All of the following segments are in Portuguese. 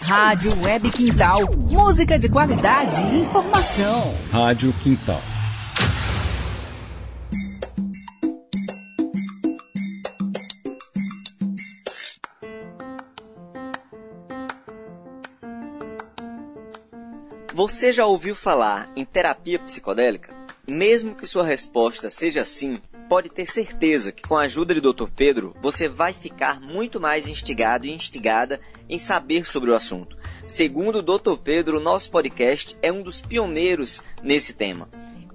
Rádio Web Quintal. Música de qualidade e informação. Rádio Quintal. Você já ouviu falar em terapia psicodélica? Mesmo que sua resposta seja sim, pode ter certeza que com a ajuda de Dr. Pedro, você vai ficar muito mais instigado e instigada em saber sobre o assunto. Segundo o Dr. Pedro, nosso podcast é um dos pioneiros nesse tema.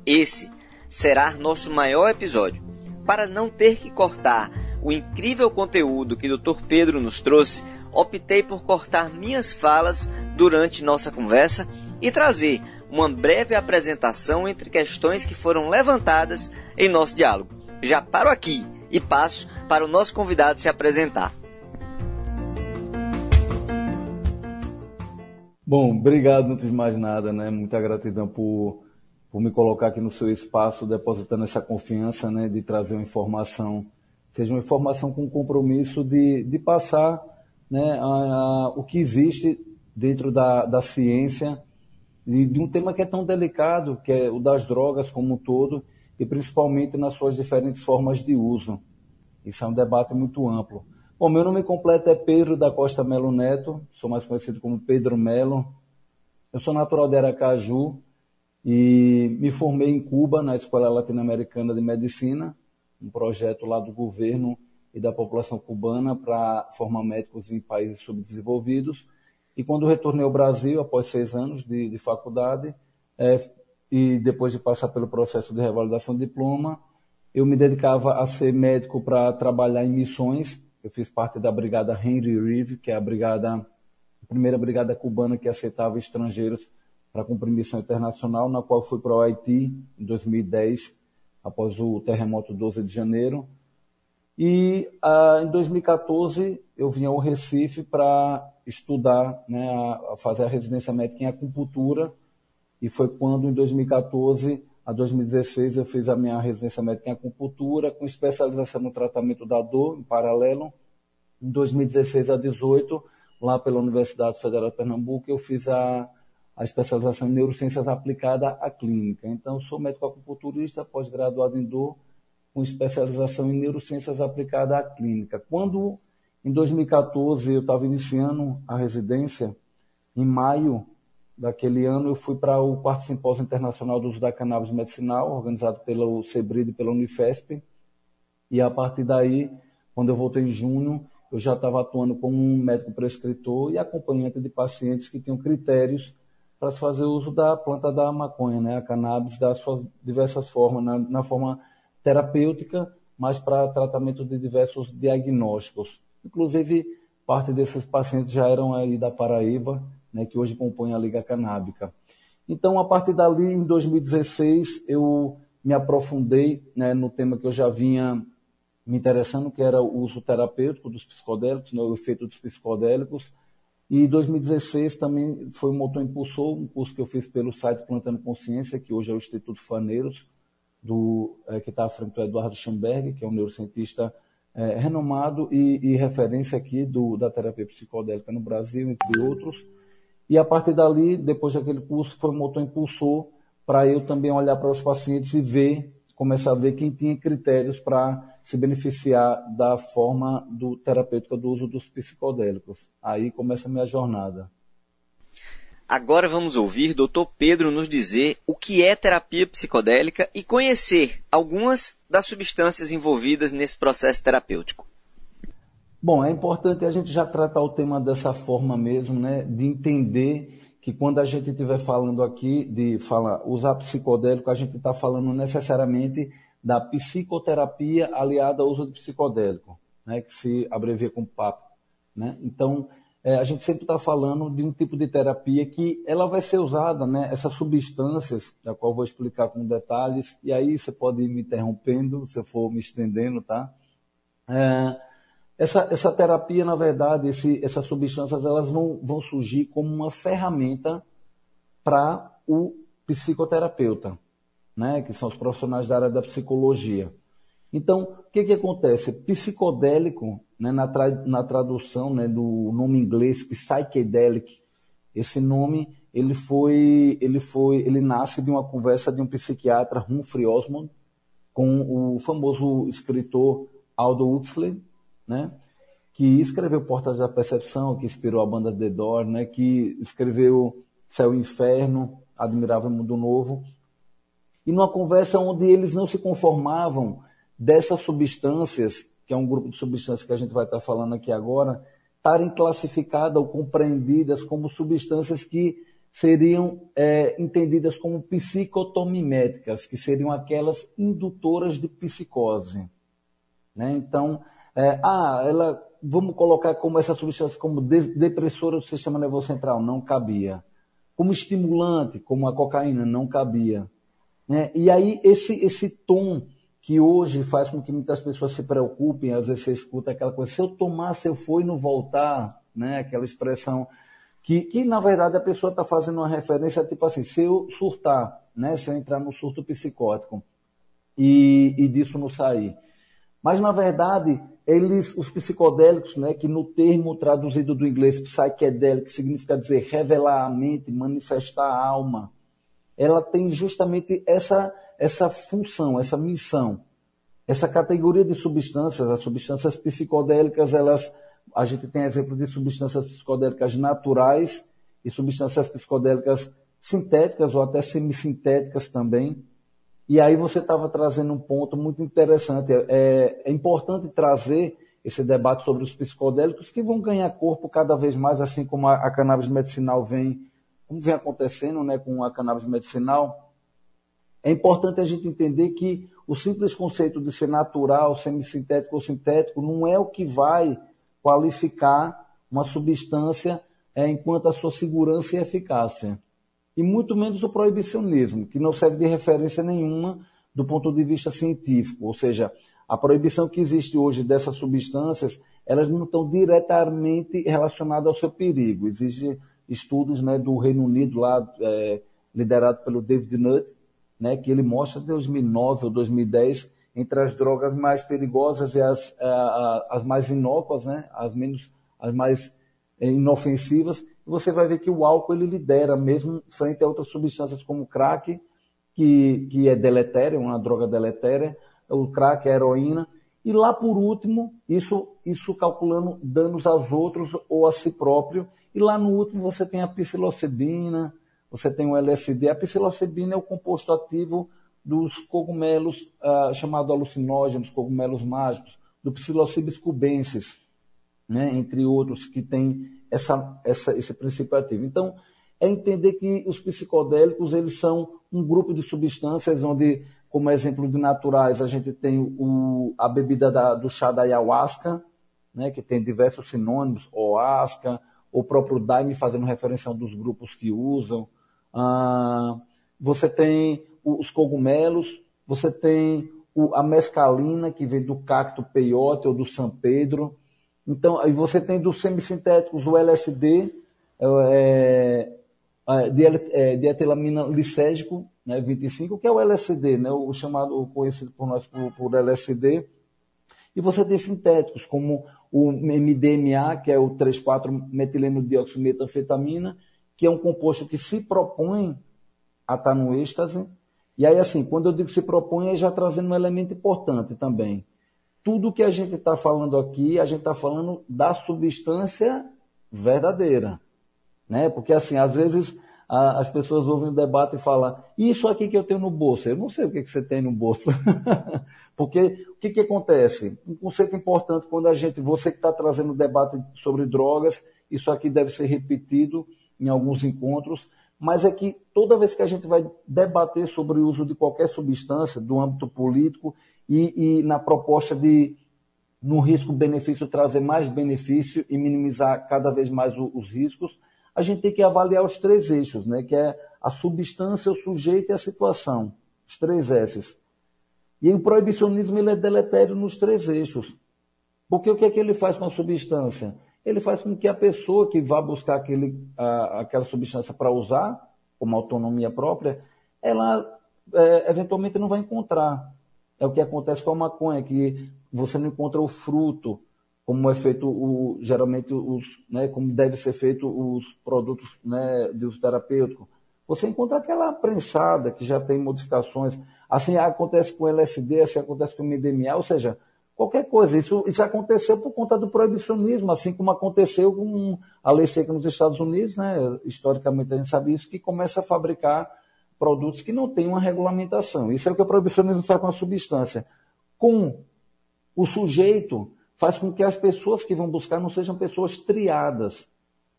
Esse será nosso maior episódio. Para não ter que cortar o incrível conteúdo que Dr. Pedro nos trouxe, optei por cortar minhas falas durante nossa conversa e trazer uma breve apresentação entre questões que foram levantadas em nosso diálogo já paro aqui e passo para o nosso convidado se apresentar. Bom, obrigado antes de mais nada, né? Muita gratidão por, por me colocar aqui no seu espaço, depositando essa confiança, né? De trazer uma informação, seja uma informação com compromisso de, de passar, né? A, a, o que existe dentro da, da ciência e de um tema que é tão delicado, que é o das drogas como um todo, e principalmente nas suas diferentes formas de uso. Isso é um debate muito amplo. Bom, meu nome completo é Pedro da Costa Melo Neto, sou mais conhecido como Pedro Melo. Eu sou natural de Aracaju e me formei em Cuba, na Escola Latino-Americana de Medicina, um projeto lá do governo e da população cubana para formar médicos em países subdesenvolvidos. E quando retornei ao Brasil, após seis anos de, de faculdade, é, e depois de passar pelo processo de revalidação de diploma, eu me dedicava a ser médico para trabalhar em missões. Eu fiz parte da brigada Henry Reeve, que é a brigada, a primeira brigada cubana que aceitava estrangeiros para cumprir missão internacional, na qual fui para o Haiti em 2010, após o terremoto 12 de janeiro. E ah, em 2014 eu vim ao Recife para estudar, né, a, fazer a residência médica em acupuntura e foi quando, em 2014 a 2016, eu fiz a minha residência médica em acupuntura, com especialização no tratamento da dor, em paralelo. Em 2016 a 2018, lá pela Universidade Federal de Pernambuco, eu fiz a, a especialização em neurociências aplicada à clínica. Então, sou médico acupunturista, pós-graduado em dor, com especialização em neurociências aplicada à clínica. Quando, em 2014, eu estava iniciando a residência, em maio daquele ano eu fui para o quarto simpósio internacional do uso da cannabis medicinal, organizado pelo CEBRID e pela Unifesp. E a partir daí, quando eu voltei em junho, eu já estava atuando como um médico prescritor e acompanhante de pacientes que tinham critérios para se fazer uso da planta da maconha, né, a cannabis, das suas diversas formas, na, na forma terapêutica, mas para tratamento de diversos diagnósticos. Inclusive, parte desses pacientes já eram aí da Paraíba, né, que hoje compõe a Liga Canábica. Então, a partir dali, em 2016, eu me aprofundei né, no tema que eu já vinha me interessando, que era o uso terapêutico dos psicodélicos, né, o efeito dos psicodélicos. E em 2016 também foi o motor impulsor, um curso que eu fiz pelo site Plantando Consciência, que hoje é o Instituto Faneiros, do, é, que está à frente do Eduardo Schamberg, que é um neurocientista é, renomado e, e, referência aqui do, da terapia psicodélica no Brasil, entre outros. E a partir dali, depois daquele curso, foi um motor impulsor para eu também olhar para os pacientes e ver, começar a ver quem tinha critérios para se beneficiar da forma do, terapêutica do uso dos psicodélicos. Aí começa a minha jornada. Agora vamos ouvir Dr. Pedro nos dizer o que é terapia psicodélica e conhecer algumas das substâncias envolvidas nesse processo terapêutico. Bom, é importante a gente já tratar o tema dessa forma mesmo, né? De entender que quando a gente estiver falando aqui de falar, usar psicodélico, a gente está falando necessariamente da psicoterapia aliada ao uso de psicodélico, né? Que se abrevia com PAP, né? Então, é, a gente sempre está falando de um tipo de terapia que ela vai ser usada, né? Essas substâncias, da qual vou explicar com detalhes, e aí você pode ir me interrompendo se eu for me estendendo, tá? É, essa, essa terapia, na verdade, esse, essas substâncias, elas vão, vão surgir como uma ferramenta para o psicoterapeuta, né? que são os profissionais da área da psicologia. Então, o que, que acontece? Psicodélico né, na, tra na tradução né, do nome inglês, psychedelic, esse nome ele foi, ele foi, ele nasce de uma conversa de um psiquiatra, Humphrey Osmond, com o famoso escritor Aldo Huxley, né? que escreveu Portas da Percepção, que inspirou a banda The Doors, né? que escreveu Céu e Inferno, Admirável Mundo Novo, e numa conversa onde eles não se conformavam dessas substâncias, que é um grupo de substâncias que a gente vai estar falando aqui agora, estarem classificadas ou compreendidas como substâncias que seriam é, entendidas como psicotomiméticas, que seriam aquelas indutoras de psicose. Né? Então, é, ah, ela, vamos colocar como essa substância como depressora do sistema nervoso central, não cabia. Como estimulante, como a cocaína, não cabia. Né? E aí esse, esse tom que hoje faz com que muitas pessoas se preocupem, às vezes você escuta aquela coisa, se eu tomar, se eu for e não voltar, né? aquela expressão que, que na verdade a pessoa está fazendo uma referência tipo assim, se eu surtar, né? se eu entrar no surto psicótico e, e disso não sair. Mas na verdade, eles, os psicodélicos, né, que no termo traduzido do inglês psychedelic significa dizer revelar a mente, manifestar a alma, ela tem justamente essa, essa função, essa missão. Essa categoria de substâncias, as substâncias psicodélicas, elas, a gente tem exemplo de substâncias psicodélicas naturais e substâncias psicodélicas sintéticas ou até semissintéticas também. E aí você estava trazendo um ponto muito interessante. É, é, importante trazer esse debate sobre os psicodélicos que vão ganhar corpo cada vez mais, assim como a, a cannabis medicinal vem como vem acontecendo né, com a cannabis medicinal, é importante a gente entender que o simples conceito de ser natural, semissintético ou sintético não é o que vai qualificar uma substância é, enquanto a sua segurança e eficácia. E muito menos o proibicionismo, que não serve de referência nenhuma do ponto de vista científico. Ou seja, a proibição que existe hoje dessas substâncias, elas não estão diretamente relacionadas ao seu perigo. Existe estudos né, do Reino Unido, lá, é, liderado pelo David Nutt, né, que ele mostra de 2009 ou 2010 entre as drogas mais perigosas e as, as mais inócuas, né, as, menos, as mais é, inofensivas. Você vai ver que o álcool ele lidera mesmo frente a outras substâncias como o crack, que, que é deletéria, uma droga deletéria, o crack, a heroína, e lá por último, isso, isso calculando danos aos outros ou a si próprio, e lá no último você tem a psilocibina, você tem o LSD. A psilocibina é o composto ativo dos cogumelos uh, chamado alucinógenos, cogumelos mágicos, do Psilocybis cubensis, né, entre outros que tem essa, essa, esse princípio ativo. Então, é entender que os psicodélicos eles são um grupo de substâncias onde, como exemplo de naturais, a gente tem o, a bebida da, do chá da ayahuasca, né, que tem diversos sinônimos, oasca, o próprio Daime fazendo referência a um dos grupos que usam. Ah, você tem os cogumelos, você tem o, a mescalina, que vem do cacto peyote ou do San Pedro. Então, aí você tem dos semissintéticos o LSD, é, é, é, de etilamina lisérgico, né, 25, que é o LSD, né, o chamado, conhecido por nós por, por LSD. E você tem sintéticos, como o MDMA, que é o 3,4-metileno-dioximetanfetamina, que é um composto que se propõe a estar no êxtase. E aí, assim, quando eu digo se propõe, é já trazendo um elemento importante também. Tudo que a gente está falando aqui, a gente está falando da substância verdadeira. Né? Porque, assim, às vezes a, as pessoas ouvem o debate e falam, isso aqui que eu tenho no bolso, eu não sei o que, que você tem no bolso. Porque o que, que acontece? Um conceito importante quando a gente, você que está trazendo o debate sobre drogas, isso aqui deve ser repetido em alguns encontros, mas é que toda vez que a gente vai debater sobre o uso de qualquer substância do âmbito político e, e na proposta de, no risco-benefício, trazer mais benefício e minimizar cada vez mais o, os riscos, a gente tem que avaliar os três eixos, né? que é a substância, o sujeito e a situação. Os três S's. E o proibicionismo ele é deletério nos três eixos. Porque o que é que ele faz com a substância? Ele faz com que a pessoa que vá buscar aquele, a, aquela substância para usar, como autonomia própria, ela é, eventualmente não vai encontrar. É o que acontece com a maconha, que você não encontra o fruto, como é feito o, geralmente os, né, como deve ser feito os produtos né, de uso terapêutico. Você encontra aquela prensada que já tem modificações. Assim acontece com LSD, assim acontece com MDMA, ou seja, qualquer coisa. Isso, isso aconteceu por conta do proibicionismo, assim como aconteceu com a lei seca nos Estados Unidos, né? historicamente a gente sabe isso, que começa a fabricar produtos que não têm uma regulamentação. Isso é o que o proibicionismo faz com a substância. Com o sujeito, faz com que as pessoas que vão buscar não sejam pessoas triadas.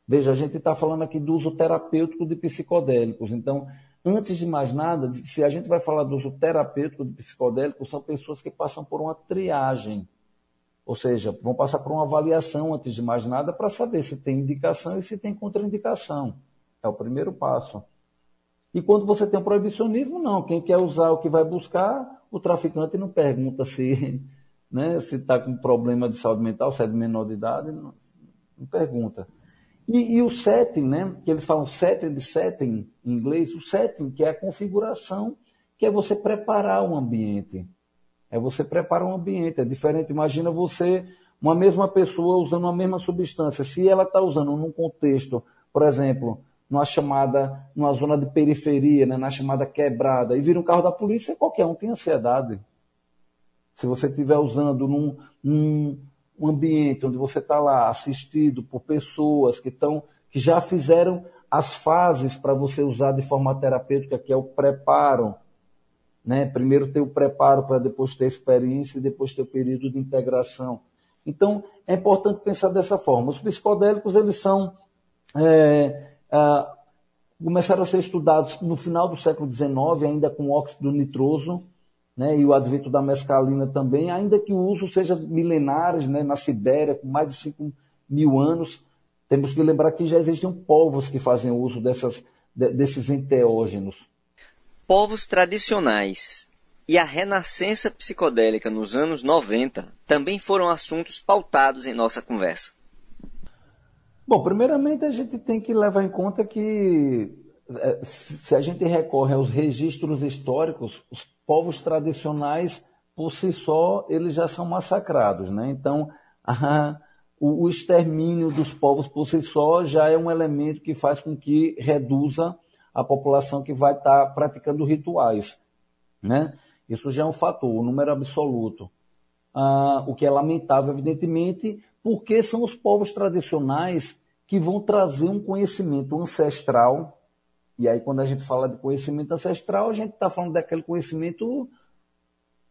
Veja, a gente está falando aqui do uso terapêutico de psicodélicos. Então, antes de mais nada, se a gente vai falar do uso terapêutico de psicodélicos, são pessoas que passam por uma triagem. Ou seja, vão passar por uma avaliação antes de mais nada para saber se tem indicação e se tem contraindicação. É o primeiro passo. E quando você tem um proibicionismo, não. Quem quer usar o que vai buscar, o traficante não pergunta se né, se está com problema de saúde mental, se é de menor de idade, não, não pergunta. E, e, o setting, né, que eles falam setting de setting em inglês, o setting, que é a configuração, que é você preparar o ambiente. É você preparar um ambiente. É diferente. Imagina você, uma mesma pessoa usando a mesma substância. Se ela está usando num contexto, por exemplo, numa chamada, numa zona de periferia, né, na chamada quebrada, e vira um carro da polícia, qualquer um tem ansiedade. Se você estiver usando num, num um ambiente onde você está lá assistido por pessoas que, estão, que já fizeram as fases para você usar de forma terapêutica, que é o preparo. Né? Primeiro ter o preparo para depois ter experiência e depois ter o período de integração. Então, é importante pensar dessa forma. Os psicodélicos, eles são... É, é, começaram a ser estudados no final do século XIX, ainda com óxido nitroso, né, e o advento da mescalina também, ainda que o uso seja milenares, né, na Sibéria, com mais de 5 mil anos, temos que lembrar que já existem povos que fazem uso dessas, desses enteógenos. Povos tradicionais e a renascença psicodélica nos anos 90 também foram assuntos pautados em nossa conversa. Bom, primeiramente a gente tem que levar em conta que é, se a gente recorre aos registros históricos, os povos tradicionais, por si só, eles já são massacrados. Né? Então, a, o, o, extermínio dos povos por si só já é um elemento que faz com que reduza a população que vai estar tá praticando rituais. Né? Isso já é um fator, o número absoluto. Ah, o que é lamentável, evidentemente, porque são os povos tradicionais que vão trazer um conhecimento ancestral e aí, quando a gente fala de conhecimento ancestral, a gente está falando daquele conhecimento.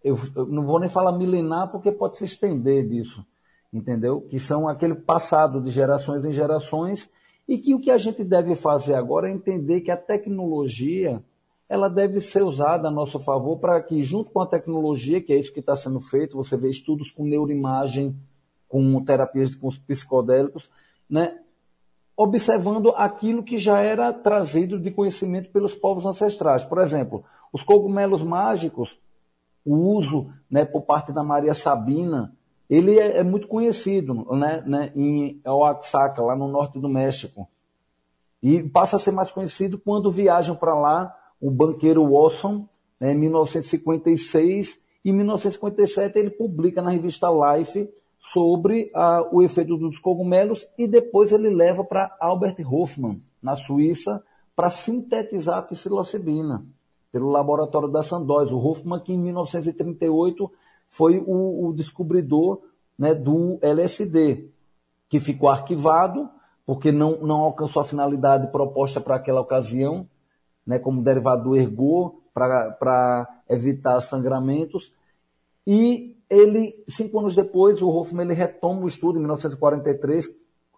Eu, não vou nem falar milenar, porque pode se estender disso, entendeu? Que são aquele passado de gerações em gerações, e que o que a gente deve fazer agora é entender que a tecnologia ela deve ser usada a nosso favor para que, junto com a tecnologia, que é isso que está sendo feito, você vê estudos com neuroimagem, com terapias com os psicodélicos, né? observando aquilo que já era trazido de conhecimento pelos povos ancestrais. Por exemplo, os cogumelos mágicos, o uso né, por parte da Maria Sabina, ele é, é muito conhecido né, né, em Oaxaca, lá no norte do México. E passa a ser mais conhecido quando viajam para lá o banqueiro Watson, né, em 1956, e em 1957 ele publica na revista Life sobre ah, o efeito dos cogumelos e depois ele leva para Albert Hofmann, na Suíça, para sintetizar a psilocibina, pelo laboratório da Sandoz. O Hofmann, que em 1938 foi o, o descobridor né, do LSD, que ficou arquivado porque não, não alcançou a finalidade proposta para aquela ocasião, né, como derivado do ergot, para evitar sangramentos. E ele, cinco anos depois, o Hoffman ele retoma o estudo em 1943,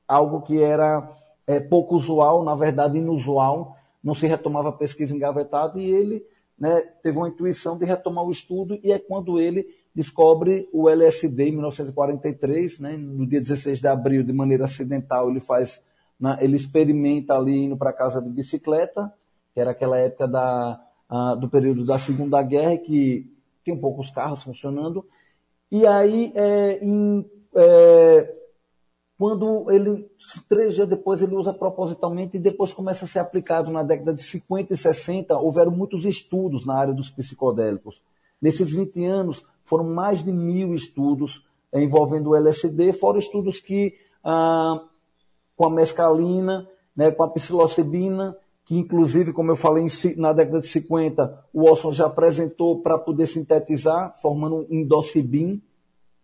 algo que era é, pouco usual, na verdade inusual, não se retomava a pesquisa engavetada, e ele né, teve uma intuição de retomar o estudo, e é quando ele descobre o LSD em 1943, né, no dia 16 de abril, de maneira acidental, ele faz, né, ele experimenta ali indo para casa de bicicleta, que era aquela época da, uh, do período da Segunda Guerra, que tinha poucos carros funcionando, e aí, é, em, é, quando ele, três dias depois, ele usa propositalmente e depois começa a ser aplicado na década de 50 e 60, houveram muitos estudos na área dos psicodélicos. Nesses 20 anos, foram mais de mil estudos envolvendo o LSD, fora estudos que ah, com a mescalina, né, com a psilocibina, que inclusive, como eu falei, na década de 50, o Watson já apresentou para poder sintetizar, formando um indocibin.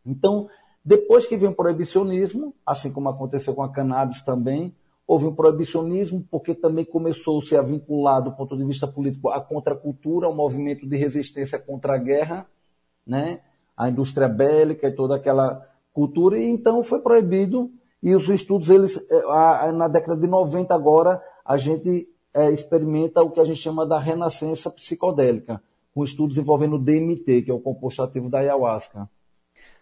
Então, depois que vem o proibicionismo, assim como aconteceu com a cannabis também, houve um proibicionismo porque também começou-se a vincular, do ponto de vista político, a contracultura, o movimento de resistência contra a guerra, né? a indústria bélica e toda aquela cultura, e então foi proibido, e os estudos, eles, eh, na década de 90 agora, a gente é, experimenta o que a gente chama da renascença psicodélica, com estudos envolvendo DMT, que é o composto ativo da ayahuasca.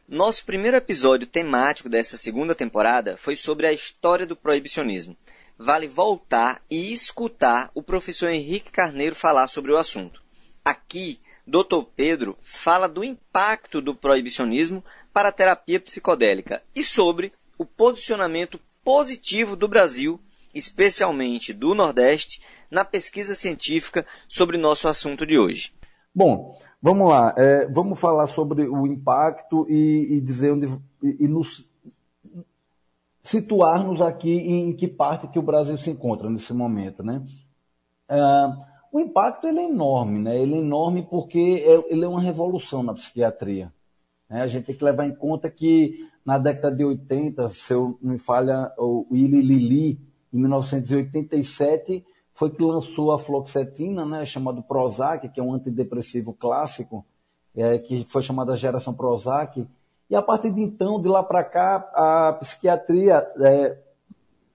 Nosso primeiro episódio temático dessa segunda temporada foi sobre a história do proibicionismo. Vale voltar e escutar o professor Henrique Carneiro falar sobre o assunto. Aqui, Dr. Pedro fala do impacto do proibicionismo para a terapia psicodélica e sobre o posicionamento positivo do Brasil especialmente do Nordeste, na pesquisa científica sobre nosso assunto de hoje. Bom, vamos lá. É, vamos falar sobre o impacto e, e dizer onde e, e nos situar-nos aqui em que parte que o Brasil se encontra nesse momento, né? É, o impacto ele é enorme, né? Ele é enorme porque é, ele é uma revolução na psiquiatria. Né? A gente tem que levar em conta que na década de 80, se eu não me falha, o Willy Lili, em 1987, foi que lançou a fluoxetina, né, chamado Prozac, que é um antidepressivo clássico, é, que foi chamada geração Prozac. E a partir de então, de lá para cá, a psiquiatria é,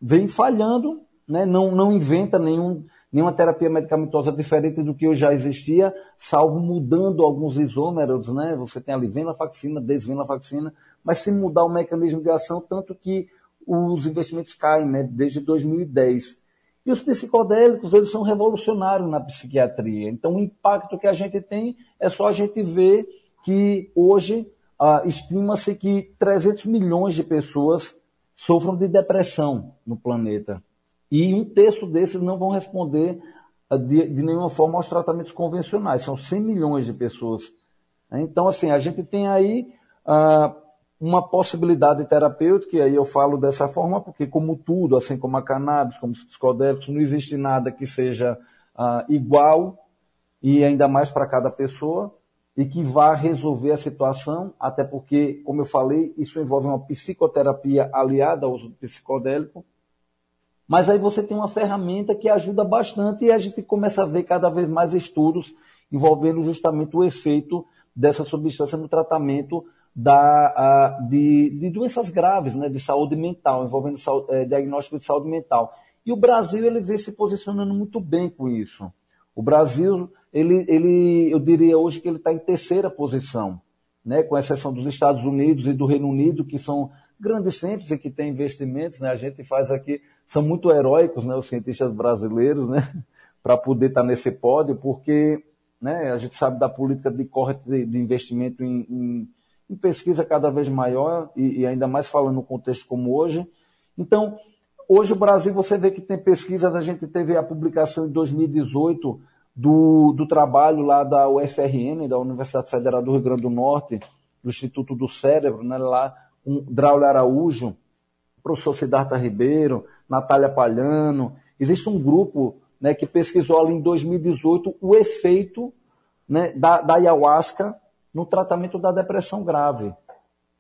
vem falhando, né, não, não inventa nenhum, nenhuma terapia medicamentosa diferente do que já existia, salvo mudando alguns isômeros, né? Você tem a venlafaxina, desvenlafaxina, mas sem mudar o mecanismo de ação, tanto que os investimentos caem né, desde 2010. E os psicodélicos, eles são revolucionários na psiquiatria. Então, o impacto que a gente tem é só a gente ver que hoje ah, estima-se que 300 milhões de pessoas sofram de depressão no planeta. E um terço desses não vão responder ah, de, de, nenhuma forma aos tratamentos convencionais. São 100 milhões de pessoas. Então, assim, a gente tem aí ah, uma possibilidade terapêutica, e aí eu falo dessa forma, porque como tudo, assim como a cannabis, como os psicodélicos, não existe nada que seja uh, igual, e ainda mais para cada pessoa, e que vá resolver a situação, até porque, como eu falei, isso envolve uma psicoterapia aliada ao uso do psicodélico, mas aí você tem uma ferramenta que ajuda bastante e a gente começa a ver cada vez mais estudos envolvendo justamente o efeito dessa substância no tratamento da, de, de, doenças graves, né, de saúde mental, envolvendo saúde, é, diagnóstico de saúde mental. E o Brasil ele vem se posicionando muito bem com isso. O Brasil, ele, ele, eu diria hoje que ele está em terceira posição, né, com exceção dos Estados Unidos e do Reino Unido, que são grandes centros e que têm investimentos. Né, a gente faz aqui, são muito heróicos né, os cientistas brasileiros, né, para poder estar tá nesse pódio, porque né, a gente sabe da política de corte de, de investimento em, em em pesquisa cada vez maior, e, e ainda mais falando no contexto como hoje. Então, hoje o Brasil, você vê que tem pesquisas, a gente teve a publicação em 2018 do, do trabalho lá da UFRN, da Universidade Federal do Rio Grande do Norte, do Instituto do Cérebro, né, lá, um Draulio Araújo, professor Siddhartha Ribeiro, Natália Palhano. Existe um grupo né, que pesquisou ali em 2018 o efeito né, da, da ayahuasca no tratamento da depressão grave.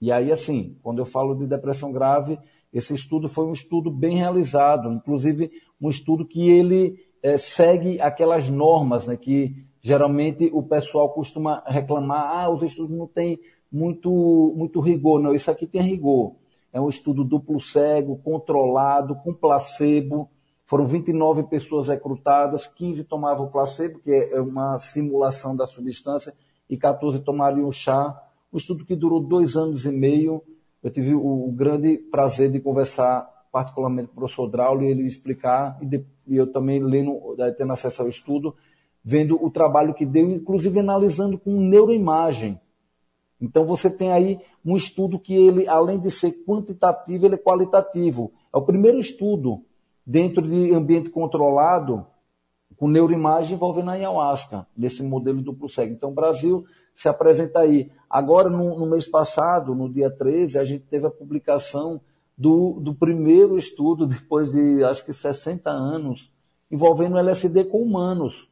E aí, assim, quando eu falo de depressão grave, esse estudo foi um estudo bem realizado, inclusive um estudo que ele é, segue aquelas normas, né, que geralmente o pessoal costuma reclamar, ah, os estudos não têm muito, muito rigor. Não, isso aqui tem rigor. É um estudo duplo cego, controlado, com placebo. Foram 29 pessoas recrutadas, 15 tomavam placebo, que é uma simulação da substância, e 14 tomariam chá. Um estudo que durou dois anos e meio. Eu tive o, grande prazer de conversar particularmente com o professor Draulio ele explicar, e, de, e eu também lendo, eh, tendo acesso ao estudo, vendo o trabalho que deu, inclusive analisando com neuroimagem. Então você tem aí um estudo que ele, além de ser quantitativo, ele é qualitativo. É o primeiro estudo dentro de ambiente controlado com neuroimagem envolvendo a ayahuasca, nesse modelo duplo cego. Então, o Brasil se apresenta aí. Agora, no, no, mês passado, no dia 13, a gente teve a publicação do, do primeiro estudo, depois de acho que 60 anos, envolvendo LSD com humanos.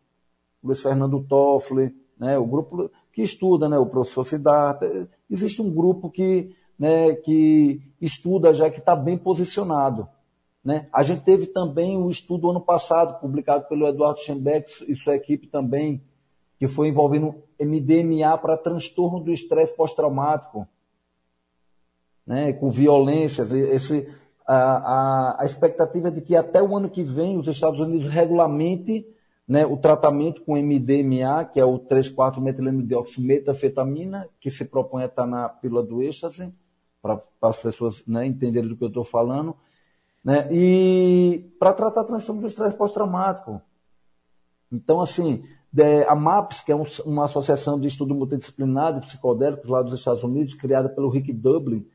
Luiz Fernando Toffler, né, o grupo que estuda, né, o professor Siddhartha. Existe um grupo que, né, que estuda já que está bem posicionado. Né? A gente teve também o estudo ano passado, publicado pelo Eduardo Schembeck e sua equipe também, que foi envolvendo MDMA para transtorno do estresse pós-traumático, né? com violências. Esse, a, a, a, expectativa é de que até o ano que vem os Estados Unidos regulamente né, o tratamento com MDMA, que é o 3,4-metilenidióxido-metafetamina, que se propõe a estar na pílula do êxtase, para as pessoas né, entenderem do que eu estou falando, né? E para tratar transtorno do estresse pós-traumático. Então, assim, a MAPS, que é uma associação de estudo multidisciplinar de psicodélicos lá dos Estados Unidos, criada pelo Rick Dublin,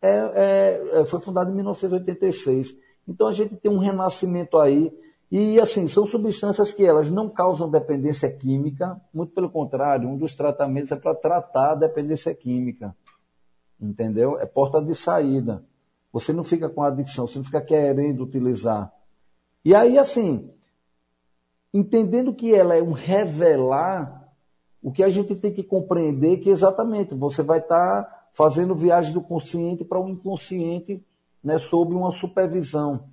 é, é, é foi fundada em 1986. Então, a gente tem um renascimento aí. E, assim, são substâncias que elas não causam dependência química, muito pelo contrário, um dos tratamentos é para tratar a dependência química. Entendeu? É porta de saída. Você não fica com adicção, você não fica querendo utilizar. E aí, assim, entendendo que ela é um revelar, o que a gente tem que compreender é que exatamente você vai estar tá fazendo viagem do consciente para o inconsciente, né, sob uma supervisão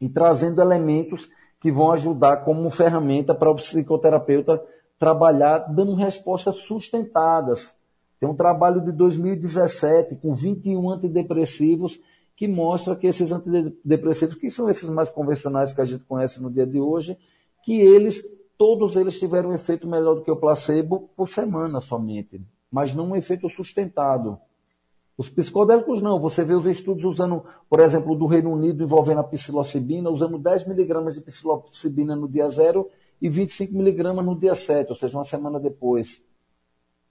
e trazendo elementos que vão ajudar como ferramenta para o psicoterapeuta trabalhar dando respostas sustentadas. Tem um trabalho de 2017 com 21 antidepressivos que mostra que esses antidepressivos, que são esses mais convencionais que a gente conhece no dia de hoje, que eles, todos eles tiveram um efeito melhor do que o placebo por semana somente, mas não um efeito sustentado. Os psicodélicos não, você vê os estudos usando, por exemplo, do Reino Unido envolvendo a psilocibina, usando 10 miligramas de psilocibina no dia zero e 25 miligramas no dia 7, ou seja, uma semana depois.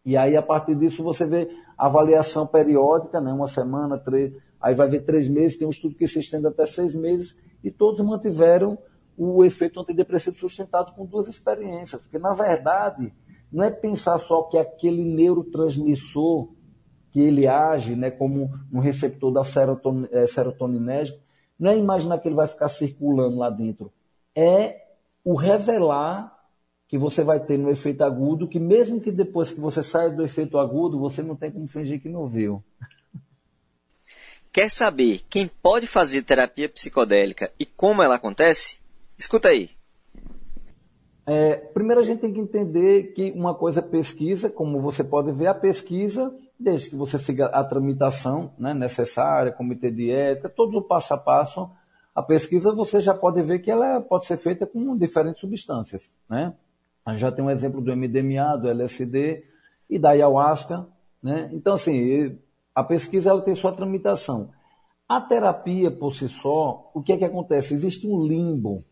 E aí, a partir disso, você vê avaliação periódica, né, uma semana, três, aí vai ver três meses, tem um estudo que se estende até seis meses, e todos mantiveram o efeito antidepressivo sustentado com duas experiências. Porque, na verdade, não é pensar só que aquele neurotransmissor que ele age né, como um receptor da seroton, é, serotoninérgico, não é imaginar que ele vai ficar circulando lá dentro. É o revelar que você vai ter no efeito agudo, que mesmo que depois que você saia do efeito agudo, você não tem como fingir que não viu. Quer saber quem pode fazer terapia psicodélica e como ela acontece? Escuta aí. É, primeiro a gente tem que entender que uma coisa é pesquisa, como você pode ver, a pesquisa, desde que você siga a tramitação né, necessária, comitê de ética, todo o passo a passo, a pesquisa você já pode ver que ela pode ser feita com diferentes substâncias. Né? Já tem um exemplo do MDMA, do LSD e da ayahuasca. Né? Então, assim, a pesquisa ela tem sua tramitação. A terapia por si só, o que é que acontece? Existe um limbo.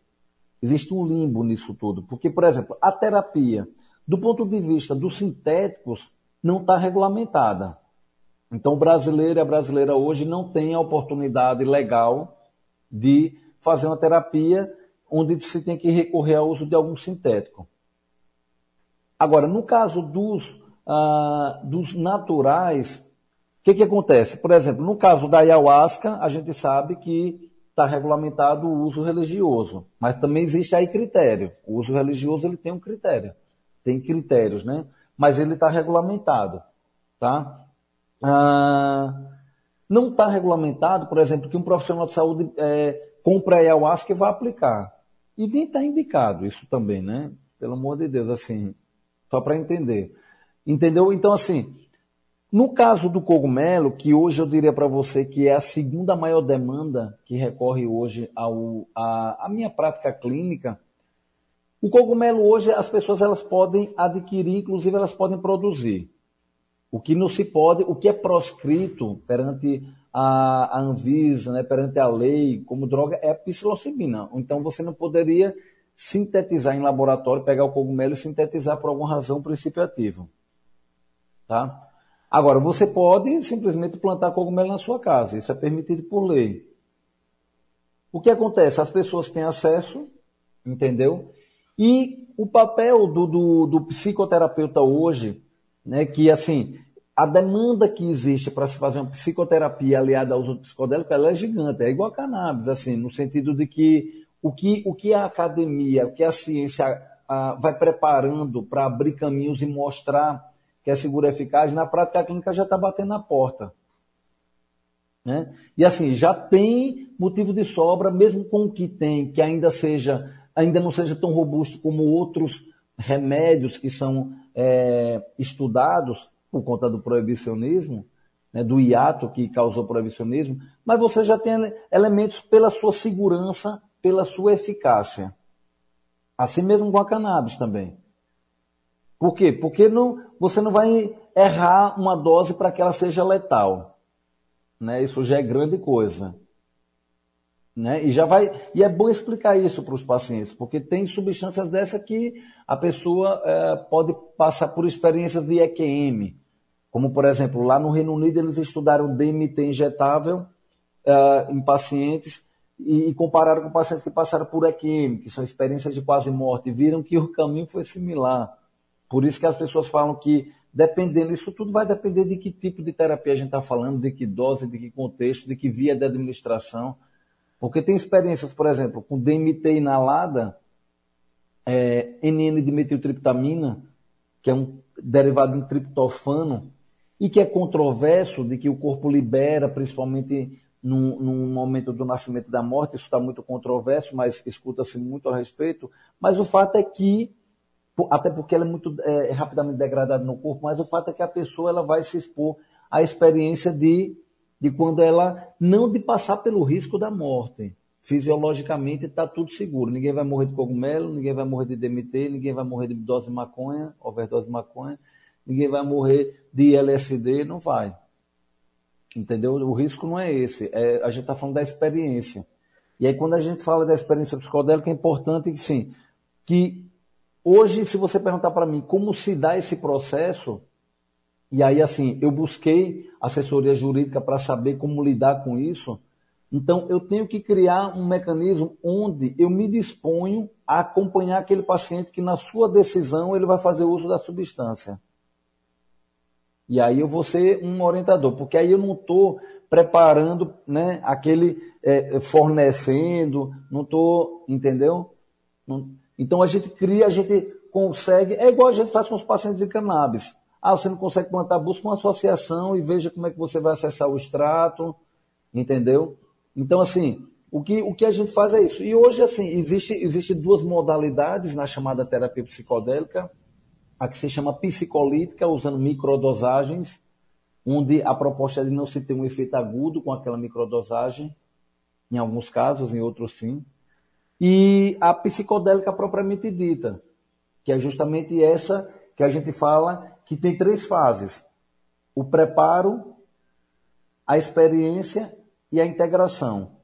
Existe um limbo nisso tudo. Porque, por exemplo, a terapia, do ponto de vista dos sintéticos, não está regulamentada. Então, o brasileiro e a brasileira hoje não tem a oportunidade legal de fazer uma terapia onde se tem que recorrer ao uso de algum sintético. Agora, no caso dos, ah, dos naturais, que, que acontece? Por exemplo, no caso da ayahuasca, a gente sabe que está regulamentado o uso religioso, mas também existe aí critério. O uso religioso ele tem um critério, tem critérios, né? Mas ele está regulamentado, tá? Ah, não está regulamentado, por exemplo, que um profissional de saúde é, compra ayahuasca e vai aplicar. E nem está indicado isso também, né? Pelo amor de Deus, assim, só para entender. Entendeu? Então, assim, no caso do cogumelo, que hoje eu diria para você que é a segunda maior demanda que recorre hoje ao, a, a minha prática clínica, o cogumelo hoje as pessoas elas podem adquirir, inclusive elas podem produzir. O que não se pode, o que é proscrito perante a, a Anvisa, né, perante a lei como droga é a psilocibina. Então você não poderia sintetizar em laboratório, pegar o cogumelo e sintetizar por alguma razão o princípio ativo. Tá? Agora, você pode simplesmente plantar cogumelo na sua casa, isso é permitido por lei. O que acontece? As pessoas têm acesso, entendeu? E o papel do, do, do psicoterapeuta hoje, né, que assim, a demanda que existe para se fazer uma psicoterapia aliada aos outros psicodélicos, ela é gigante, é igual a cannabis, assim, no sentido de que o que, o que a academia, o que a ciência a, vai preparando para abrir caminhos e mostrar que é seguro e eficaz, na prática a clínica já está batendo na porta. Né? E assim, já tem motivo de sobra, mesmo com o que tem, que ainda seja, ainda não seja tão robusto como outros remédios que são é, estudados por conta do proibicionismo, né, do hiato que causou o proibicionismo, mas você já tem elementos pela sua segurança, pela sua eficácia. Assim mesmo com a cannabis também. Por quê? Porque não, você não vai errar uma dose para que ela seja letal. Né? Isso já é grande coisa. Né? E já vai e é bom explicar isso para os pacientes, porque tem substâncias dessa que a pessoa é, pode passar por experiências de EQM, como por exemplo lá no Reino Unido eles estudaram DMT injetável é, em pacientes e, e, compararam com pacientes que passaram por EQM, que são experiências de quase morte, e viram que o caminho foi similar. Por isso que as pessoas falam que dependendo, isso tudo vai depender de que tipo de terapia a gente está falando, de que dose, de que contexto, de que via de administração. Porque tem experiências, por exemplo, com DMT inalada, é, NN-dimetiltriptamina, que é um derivado de triptofano, e que é controverso de que o corpo libera, principalmente no, momento do nascimento da morte, isso está muito controverso, mas escuta-se muito a respeito. Mas o fato é que até porque ela é muito é, rapidamente degradada no corpo, mas o fato é que a pessoa ela vai se expor à experiência de, de quando ela não de passar pelo risco da morte. Fisiologicamente está tudo seguro. Ninguém vai morrer de cogumelo, ninguém vai morrer de DMT, ninguém vai morrer de dose de maconha, overdose de maconha, ninguém vai morrer de LSD, não vai. Entendeu? O risco não é esse. É, a gente está falando da experiência. E aí, quando a gente fala da experiência psicodélica, é importante que, sim, que Hoje, se você perguntar para mim como se dá esse processo, e aí assim, eu busquei assessoria jurídica para saber como lidar com isso, então eu tenho que criar um mecanismo onde eu me disponho a acompanhar aquele paciente que na sua decisão ele vai fazer uso da substância. E aí eu vou ser um orientador, porque aí eu não estou preparando, né, aquele é, fornecendo, não estou, entendeu? Não, então a gente cria, a gente consegue, é igual a gente faz com os pacientes de cannabis. Ah, você não consegue plantar, busca uma associação e veja como é que você vai acessar o extrato, entendeu? Então, assim, o que, o que a gente faz é isso. E hoje, assim, existe, existe duas modalidades na chamada terapia psicodélica. A que se chama psicolítica, usando microdosagens, onde a proposta é de não se ter um efeito agudo com aquela microdosagem, em alguns casos, em outros sim e a psicodélica propriamente dita, que é justamente essa que a gente fala que tem três fases: o preparo, a experiência e a integração.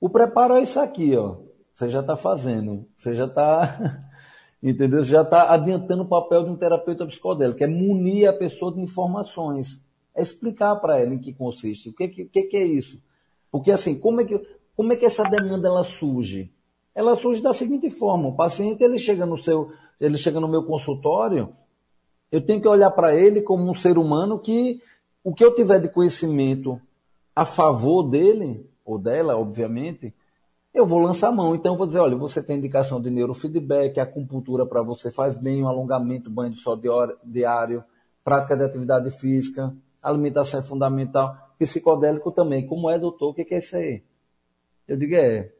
O preparo é isso aqui, ó. Você já está fazendo, você já está, entendeu? Você já está adiantando o papel de um terapeuta psicodélico, é munir a pessoa de informações, é explicar para ela em que consiste, o que, que, que é isso. Porque assim, como é que como é que essa demanda ela surge? Ela surge da seguinte forma: o paciente ele chega no seu, ele chega no meu consultório, eu tenho que olhar para ele como um ser humano que o que eu tiver de conhecimento a favor dele ou dela, obviamente, eu vou lançar a mão. Então eu vou dizer, olha, você tem indicação de neurofeedback, acupuntura para você faz bem, um alongamento, banho de sol diário, prática de atividade física, alimentação é fundamental, psicodélico também. Como é, doutor? O que é isso aí? Eu digo, é.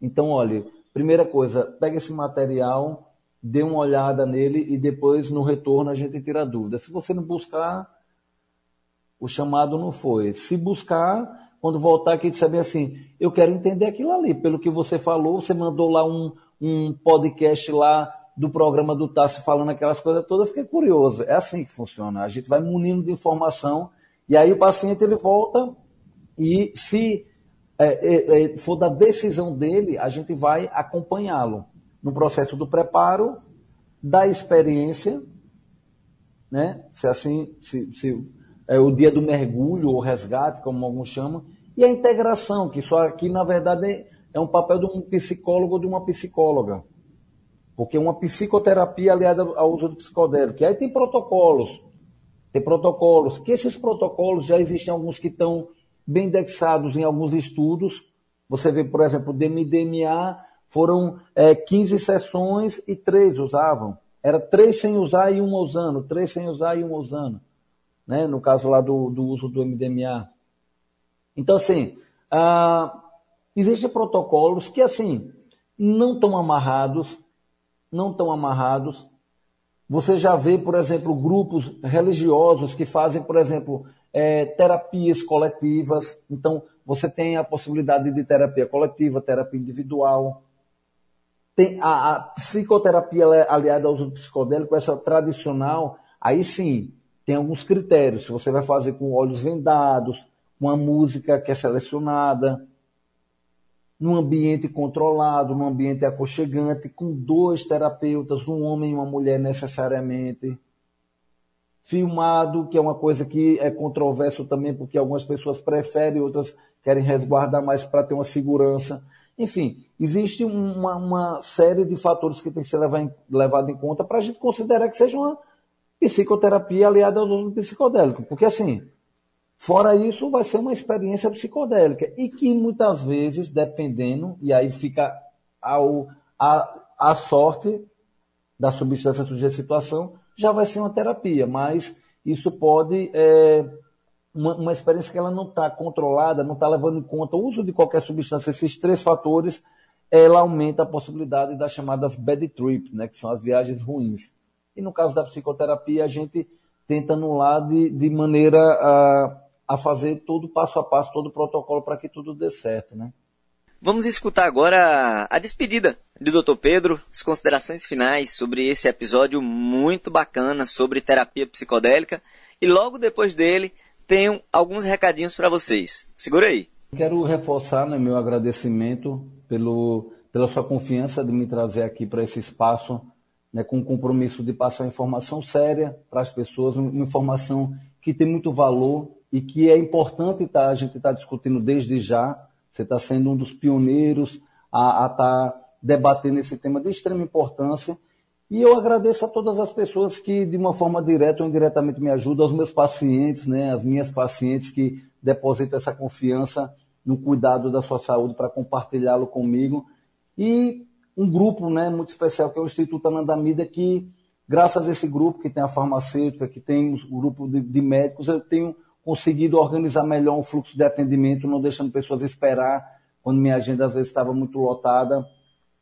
Então, olha, primeira coisa, pega esse material, dê uma olhada nele e depois, no retorno, a gente tira dúvida. Se você não buscar, o chamado não foi. Se buscar, quando voltar aqui saber assim, eu quero entender aquilo ali. Pelo que você falou, você mandou lá um, um podcast lá do programa do Tássio falando aquelas coisas todas, eu fiquei curioso. É assim que funciona. A gente vai munindo de informação e aí o paciente ele volta e se é, é, é, for da decisão dele, a gente vai acompanhá-lo no processo do preparo, da experiência, né? Se assim, se, se é o dia do mergulho ou resgate, como alguns chamam, e a integração, que só aqui na verdade é um papel de um psicólogo ou de uma psicóloga. Porque uma psicoterapia aliada ao uso do psicodélico. E aí tem protocolos. Tem protocolos. Que esses protocolos já existem alguns que estão bem indexados em alguns estudos. Você vê, por exemplo, o DMDMA foram é, 15 sessões e três usavam. Era três sem usar e uma usando, três sem usar e uma usando. Né? No caso lá do, do uso do MDMA. Então, assim, ah, existem protocolos que, assim, não estão amarrados, não estão amarrados. Você já vê, por exemplo, grupos religiosos que fazem, por exemplo, é, terapias coletivas. Então, você tem a possibilidade de terapia coletiva, terapia individual. Tem a, a psicoterapia aliada ao uso psicodélico, essa tradicional, aí sim, tem alguns critérios. Se você vai fazer com olhos vendados, com a música que é selecionada, num ambiente controlado, num ambiente aconchegante, com dois terapeutas, um homem e uma mulher necessariamente. Filmado, que é uma coisa que é controverso também, porque algumas pessoas preferem, outras querem resguardar mais para ter uma segurança. Enfim, existe uma, uma, série de fatores que tem que ser levado em conta para a gente considerar que seja uma psicoterapia aliada ao uso psicodélico. Porque assim, Fora isso, vai ser uma experiência psicodélica e que muitas vezes, dependendo, e aí fica ao, a, a sorte da substância sujeita à situação, já vai ser uma terapia, mas isso pode, é, uma, uma experiência que ela não está controlada, não está levando em conta o uso de qualquer substância, esses três fatores, ela aumenta a possibilidade das chamadas bad trips, né, que são as viagens ruins. E no caso da psicoterapia, a gente tenta anular de, de maneira uh, a fazer todo passo a passo, todo o protocolo para que tudo dê certo, né? Vamos escutar agora a despedida do Dr. Pedro, as considerações finais sobre esse episódio muito bacana sobre terapia psicodélica e logo depois dele tenho alguns recadinhos para vocês. Segura aí. Quero reforçar né, meu agradecimento pelo, pela sua confiança de me trazer aqui para esse espaço né, com o compromisso de passar informação séria para as pessoas, uma informação que tem muito valor e que é importante tá, a gente estar tá discutindo desde já. Você está sendo um dos pioneiros a estar debatendo esse tema de extrema importância. E eu agradeço a todas as pessoas que, de uma forma direta ou indiretamente, me ajudam, aos meus pacientes, né, as minhas pacientes que depositam essa confiança no cuidado da sua saúde para compartilhá-lo comigo. E um grupo né, muito especial, que é o Instituto Anandamida, que, graças a esse grupo, que tem a farmacêutica, que tem o grupo de, de médicos, eu tenho conseguido organizar melhor o fluxo de atendimento, não deixando pessoas esperar quando minha agenda às vezes estava muito lotada.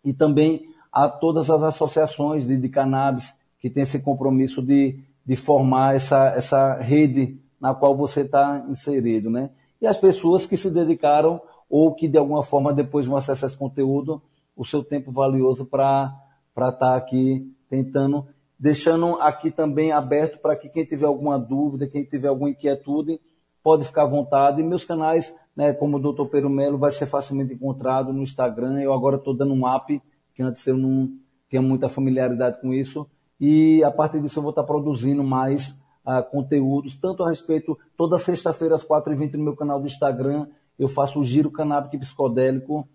E também a todas as associações de, de cannabis que têm esse compromisso de, de formar essa, essa rede na qual você está inserido. Né? E as pessoas que se dedicaram ou que de alguma forma depois vão acessar esse conteúdo, o seu tempo valioso para estar tá aqui tentando deixando aqui também aberto para que quem tiver alguma dúvida, quem tiver alguma inquietude, pode ficar à vontade. E meus canais, né, como o Dr. Pedro Melo, vai ser facilmente encontrado no Instagram. Eu agora estou dando um app, que antes eu não tinha muita familiaridade com isso. E a partir disso eu vou estar produzindo mais uh, conteúdos, tanto a respeito, toda sexta-feira às 4h20 no meu canal do Instagram, eu faço o giro canábico psicodélico,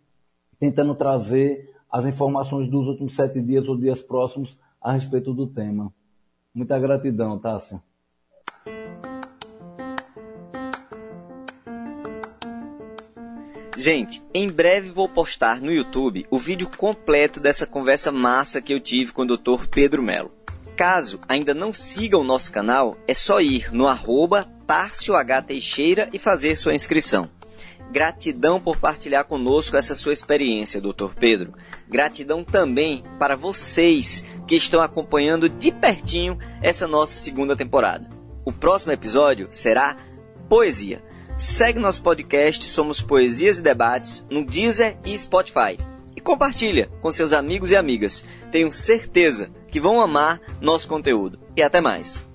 tentando trazer as informações dos últimos sete dias ou dias próximos a respeito do tema. Muita gratidão, Tássia. Gente, em breve vou postar no YouTube o vídeo completo dessa conversa massa que eu tive com o Dr. Pedro Melo. Caso ainda não siga o nosso canal, é só ir no arroba Teixeira e fazer sua inscrição. Gratidão por partilhar conosco essa sua experiência, Dr. Pedro. Gratidão também para vocês que estão acompanhando de pertinho essa nossa segunda temporada. O próximo episódio será Poesia. Segue nosso podcast Somos Poesias e Debates no Deezer e Spotify. E compartilha com seus amigos e amigas. Tenho certeza que vão amar nosso conteúdo. E até mais.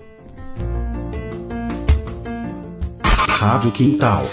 Rádio Quintal.